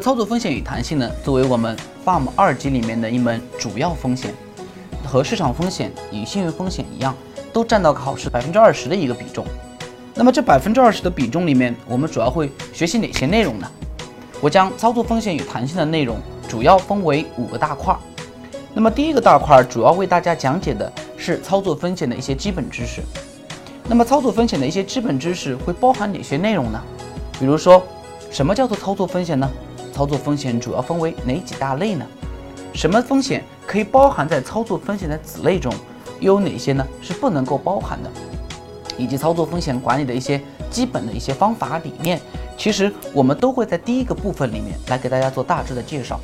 操作风险与弹性呢，作为我们 FARM 二级里面的一门主要风险，和市场风险与信用风险一样，都占到考试百分之二十的一个比重。那么这百分之二十的比重里面，我们主要会学习哪些内容呢？我将操作风险与弹性的内容主要分为五个大块。那么第一个大块主要为大家讲解的是操作风险的一些基本知识。那么操作风险的一些基本知识会包含哪些内容呢？比如说，什么叫做操作风险呢？操作风险主要分为哪几大类呢？什么风险可以包含在操作风险的子类中？又有哪些呢是不能够包含的？以及操作风险管理的一些基本的一些方法理念，其实我们都会在第一个部分里面来给大家做大致的介绍。